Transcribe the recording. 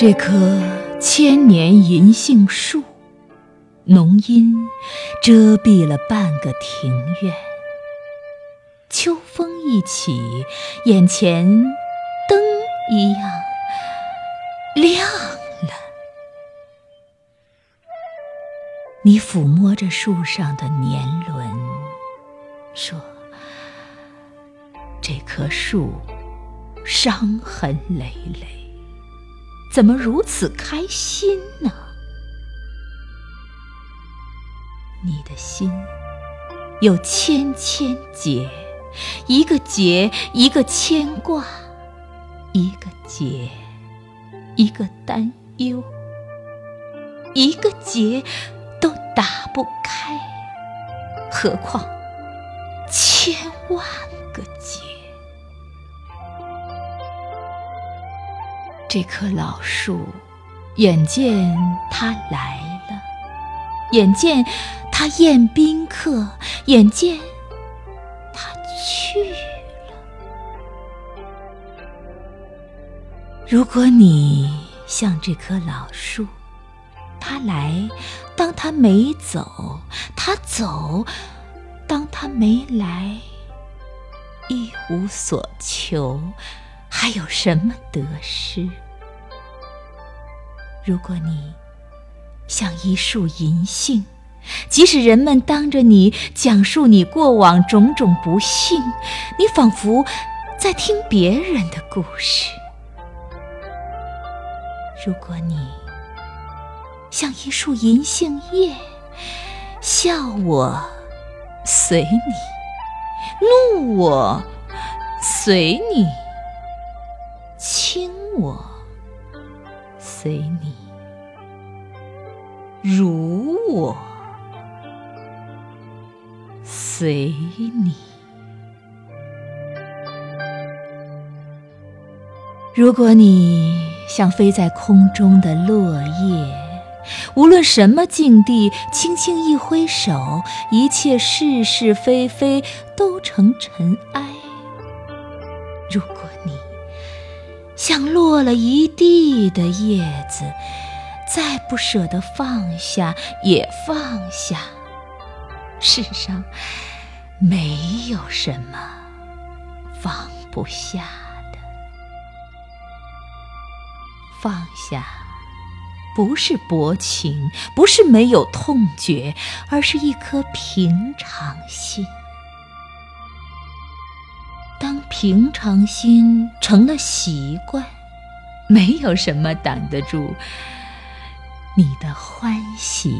这棵千年银杏树，浓荫遮蔽了半个庭院。秋风一起，眼前灯一样亮了。你抚摸着树上的年轮，说：“这棵树伤痕累累。”怎么如此开心呢？你的心有千千结，一个结一个牵挂，一个结一个担忧，一个结都打不开，何况千万个结？这棵老树，眼见他来了，眼见他宴宾客，眼见他去了。如果你像这棵老树，他来当他没走，他走当他没来，一无所求。还有什么得失？如果你像一树银杏，即使人们当着你讲述你过往种种不幸，你仿佛在听别人的故事；如果你像一树银杏叶，笑我随你，怒我随你。我，随你；如我，随你。如果你像飞在空中的落叶，无论什么境地，轻轻一挥手，一切是是非非都成尘埃。如果你……像落了一地的叶子，再不舍得放下也放下。世上没有什么放不下的。放下，不是薄情，不是没有痛觉，而是一颗平常心。平常心成了习惯，没有什么挡得住你的欢喜。